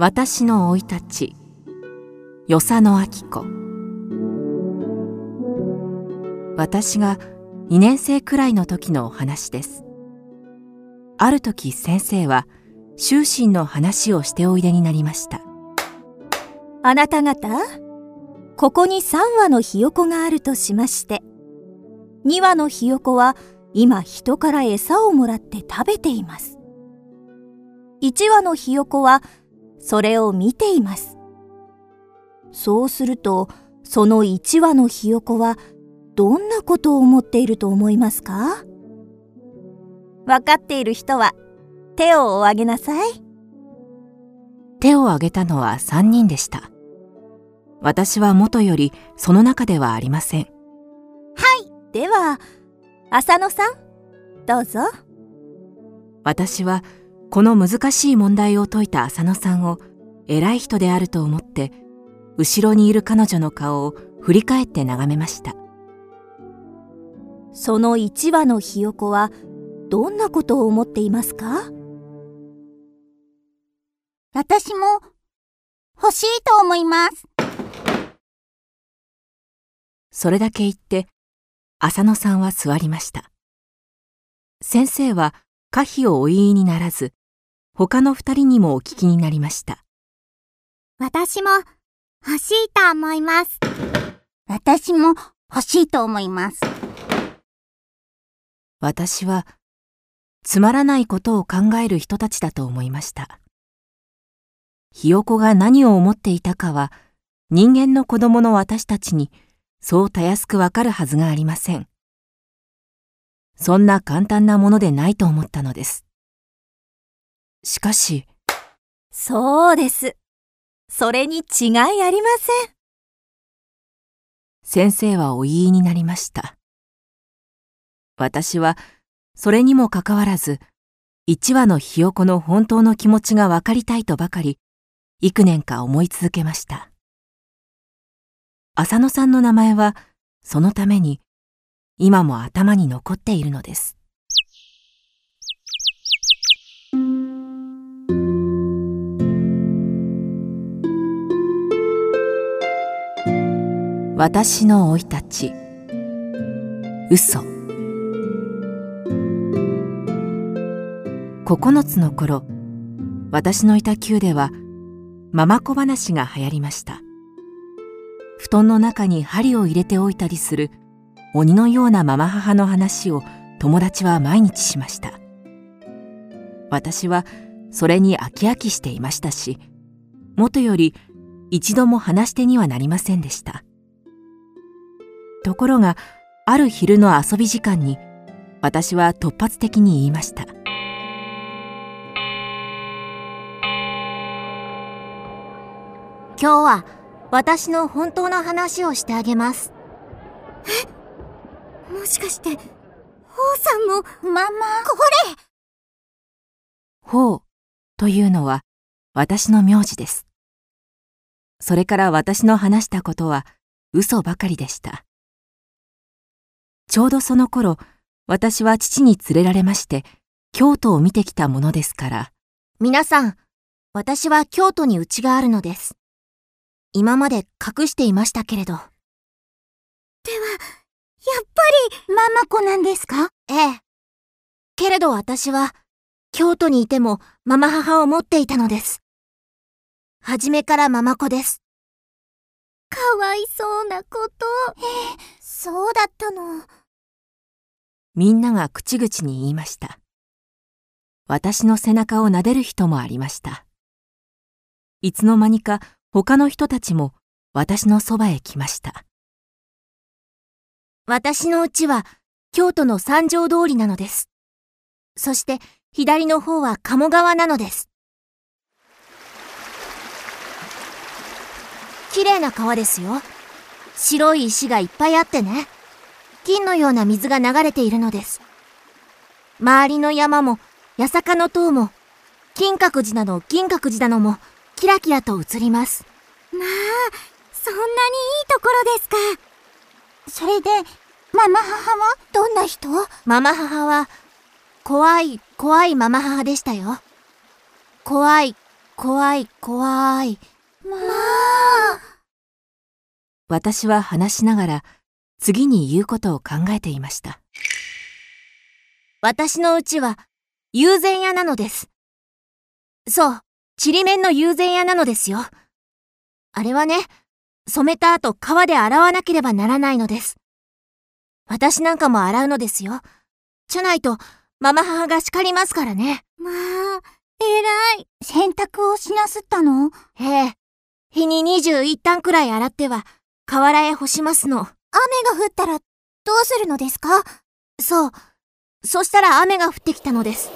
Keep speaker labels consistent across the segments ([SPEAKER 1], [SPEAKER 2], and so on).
[SPEAKER 1] 私の生い立ち。与謝野明子。私が2年生くらいの時のお話です。ある時先生は終身の話をしておいでになりました。
[SPEAKER 2] あなた方ここに3羽のひよこがあるとしまして2羽のひよこは今人から餌をもらって食べています。1羽のひよこはそれを見ています。そうするとその1羽のひよこはどんなことを思っていると思いますか？わかっている人は手をお上げなさい。
[SPEAKER 1] 手を挙げたのは3人でした。私は元よりその中ではありません。
[SPEAKER 2] はい。では浅野さんどうぞ。
[SPEAKER 1] 私はこの難しい問題を解いた浅野さんを偉い人であると思って後ろにいる彼女の顔を振り返って眺めました。
[SPEAKER 2] その1羽のひよこはどんなことを思っていますか？
[SPEAKER 3] 私も欲しいと思います。
[SPEAKER 1] それだけ言って浅野さんは座りました。先生は可否をお言いにならず他の二人にもお聞きになりました
[SPEAKER 3] 私も欲しいと思います。私も欲しいと思います。
[SPEAKER 1] 私はつまらないことを考える人たちだと思いましたひよこが何を思っていたかは人間の子供の私たちにそうたやすくわかるはずがありませんそんな簡単なものでないと思ったのですしかし。
[SPEAKER 2] そうです。それに違いありません。
[SPEAKER 1] 先生はお言いになりました。私はそれにもかかわらず一羽のひよこの本当の気持ちが分かりたいとばかり幾年か思い続けました。浅野さんの名前はそのために今も頭に残っているのです私の生い立ち。嘘。9つの頃私のいた宮ではママ子話が流行りました。布団の中に針を入れておいたりする鬼のようなママ母の話を友達は毎日しました。私はそれに飽き飽きしていましたし元より一度も話し手にはなりませんでした。ところがある昼の遊び時間に私は突発的に言いました
[SPEAKER 3] 今日は私の本当の話をしてあげます。え？もしかして、王さんも、ママ、これ
[SPEAKER 1] ほうというのは私の名字です。それから私の話したことは嘘ばかりでした。ちょうどその頃、私は父に連れられまして、京都を見てきたものですから。
[SPEAKER 3] 皆さん、私は京都に家があるのです。今まで隠していましたけれど。では、やっぱり、ママ子なんですか？ええ。けれど私は、京都にいてもママ母を持っていたのです。はじめからママ子です。かわいそうなこと。ええ、そうだったの。
[SPEAKER 1] みんなが口々に言いました。私の背中を撫でる人もありました。いつの間にか他の人たちも私のそばへ来ました。
[SPEAKER 3] 私の家は京都の三条通りなのです。そして左の方は鴨川なのです。綺麗な川ですよ。白い石がいっぱいあってね。金のような水が流れているのです。周りの山も、八坂の塔も、金閣寺など銀閣寺なども、キラキラと映ります。まあ、そんなにいいところですか。それで、ママ母はどんな人？ママ母は、怖い、怖いママ母でしたよ。怖い、
[SPEAKER 1] 怖い怖い。
[SPEAKER 4] まあ。
[SPEAKER 5] 私は話しながら次に言うことを考えていました。
[SPEAKER 1] 私のうちは友禅屋なのです。そう、ちりめんの友禅屋なのですよ。あれはね、染めた後川で洗わなければならないのです。私なんかも洗うのですよ。じゃないと、ママ母が叱りますからね。
[SPEAKER 4] まあ、偉い。洗濯をしなすったの？
[SPEAKER 1] ええ。日に21単くらい洗っては、河原へ干しますの。雨
[SPEAKER 4] が降ったら、どうするのですか？
[SPEAKER 1] そう。そしたら雨が降ってきたのです。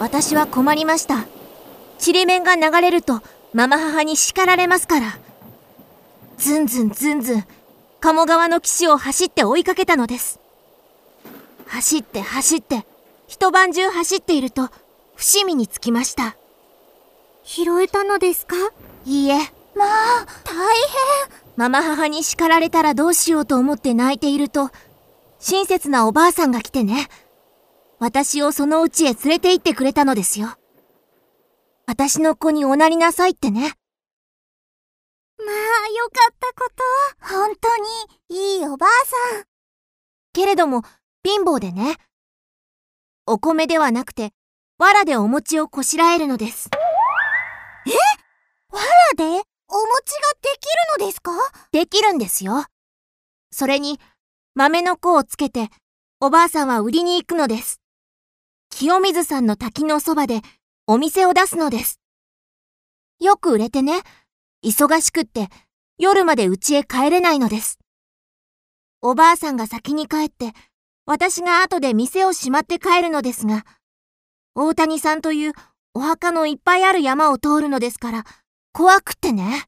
[SPEAKER 1] 私は困りました。ちりめんが流れると、ママ母に叱られますから。ずんずんずんずん、鴨川の岸を走って追いかけたのです。走って走って、一晩中走っていると、伏見に着きました。
[SPEAKER 4] 拾えたのですか？
[SPEAKER 1] いいえ。
[SPEAKER 4] まあ、大変。
[SPEAKER 1] ママ母に叱られたらどうしようと思って泣いていると、親切なおばあさんが来てね、私をその家へ連れて行ってくれたのですよ。私の子におなりなさいってね。
[SPEAKER 4] まあ、よかったこと。本当に、いいおばあさん。
[SPEAKER 1] けれども、貧乏でね。お米ではなくて、藁でお餅をこしらえるのです。
[SPEAKER 4] のですか？
[SPEAKER 1] できるんですよ。それに、豆の粉をつけて、おばあさんは売りに行くのです。清水さんの滝のそばでお店を出すのです。よく売れてね、忙しくって夜まで家へ帰れないのです。おばあさんが先に帰って、私が後で店を閉まって帰るのですが、大谷さんというお墓のいっぱいある山を通るのですから、怖くってね。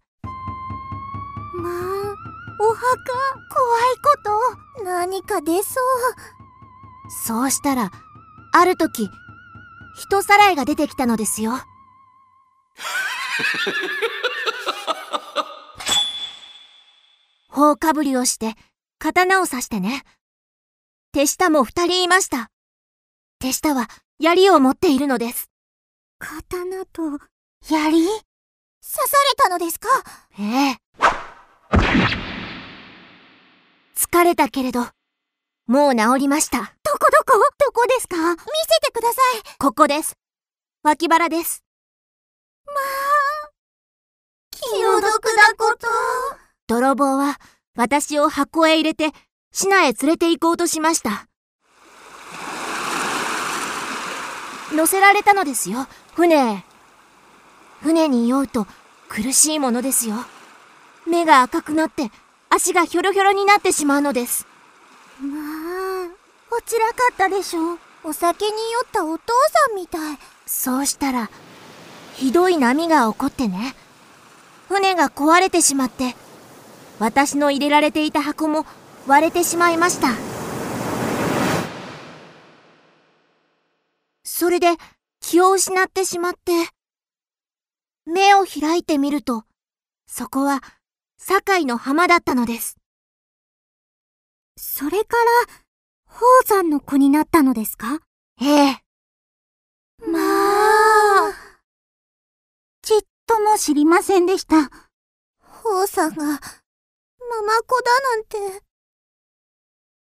[SPEAKER 4] まあ、お墓、怖いこと、何か出そう。
[SPEAKER 1] そうしたら、ある時、人さらいが出てきたのですよ。頬かぶりをして、刀を刺してね。手下も二人いました。手下は槍を持っているのです。
[SPEAKER 4] 刀と槍？刺されたのですか？
[SPEAKER 1] ええ。疲れたけれど、もう治りました。
[SPEAKER 4] どこどこ？どこですか？見せてください。
[SPEAKER 1] ここです。脇腹です。
[SPEAKER 4] まあ、気の毒だこと。
[SPEAKER 1] 泥棒は私を箱へ入れて、市内へ連れて行こうとしました。乗せられたのですよ、船へ。船に酔うと苦しいものですよ。目が赤くなって足がひょろひょろになってしまうのです。
[SPEAKER 4] まあ、おちらかったでしょ。お酒に酔ったお父さんみたい。
[SPEAKER 1] そうしたら、ひどい波が起こってね。船が壊れてしまって、私の入れられていた箱も割れてしまいました。それで気を失ってしまって、目を開いてみると、そこは堺の浜だったのです。
[SPEAKER 4] それから、宝山の子になったのですか？
[SPEAKER 1] ええ。
[SPEAKER 4] まあ、ちっとも知りませんでした。宝さんが、ママ子だなんて。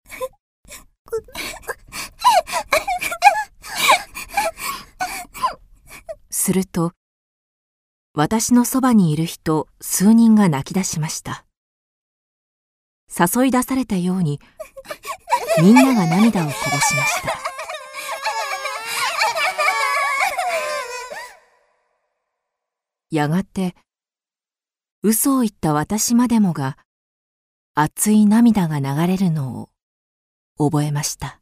[SPEAKER 5] すると、私のそばにいる人数人が泣き出しました。誘い出されたように、みんなが涙をこぼしました。やがて、嘘を言った私までもが、熱い涙が流れるのを覚えました。